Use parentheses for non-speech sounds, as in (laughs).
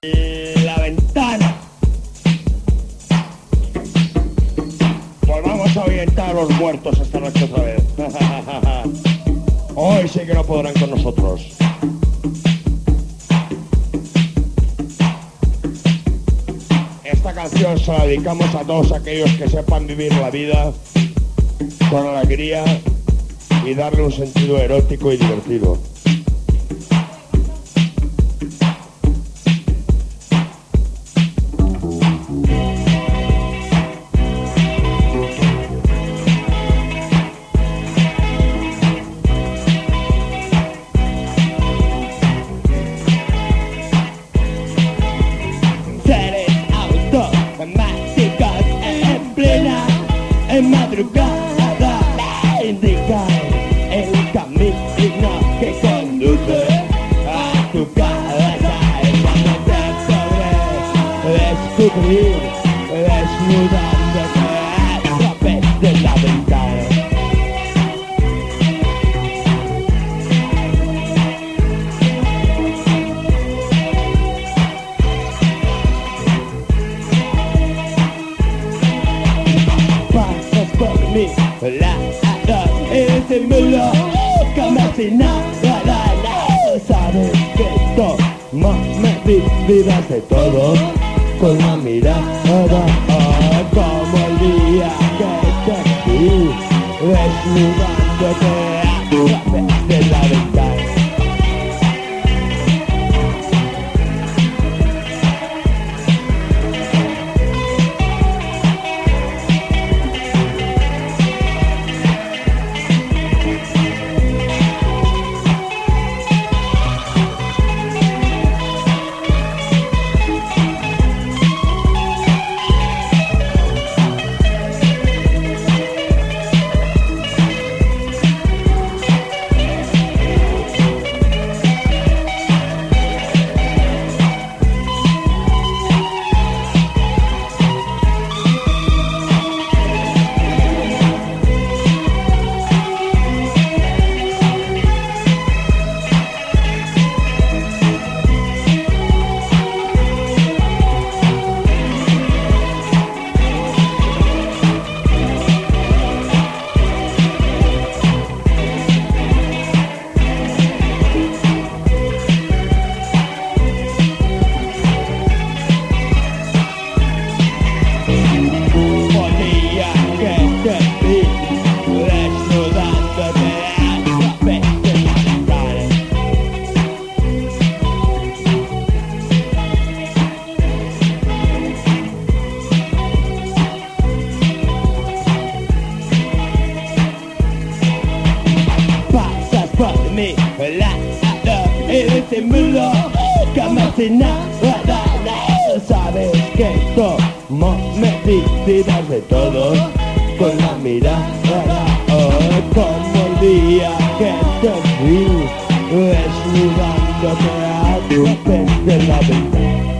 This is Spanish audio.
la ventana. Pues vamos a orientar a los muertos esta noche otra vez. (laughs) Hoy sí que no podrán con nosotros. Esta canción se la dedicamos a todos aquellos que sepan vivir la vida con alegría y darle un sentido erótico y divertido. Podré descubrir desnudándote a través de la ventana pasas por mi lado y disimuló como si nada, nada sabes que tomo medidas de todo con la mirada como el día que te vi desnudándote. a por mi lado y disimulo como si nada, Sabes que tomo medidas de todo con la mirada oh, como el día que te vi desnudándote a través de la ventana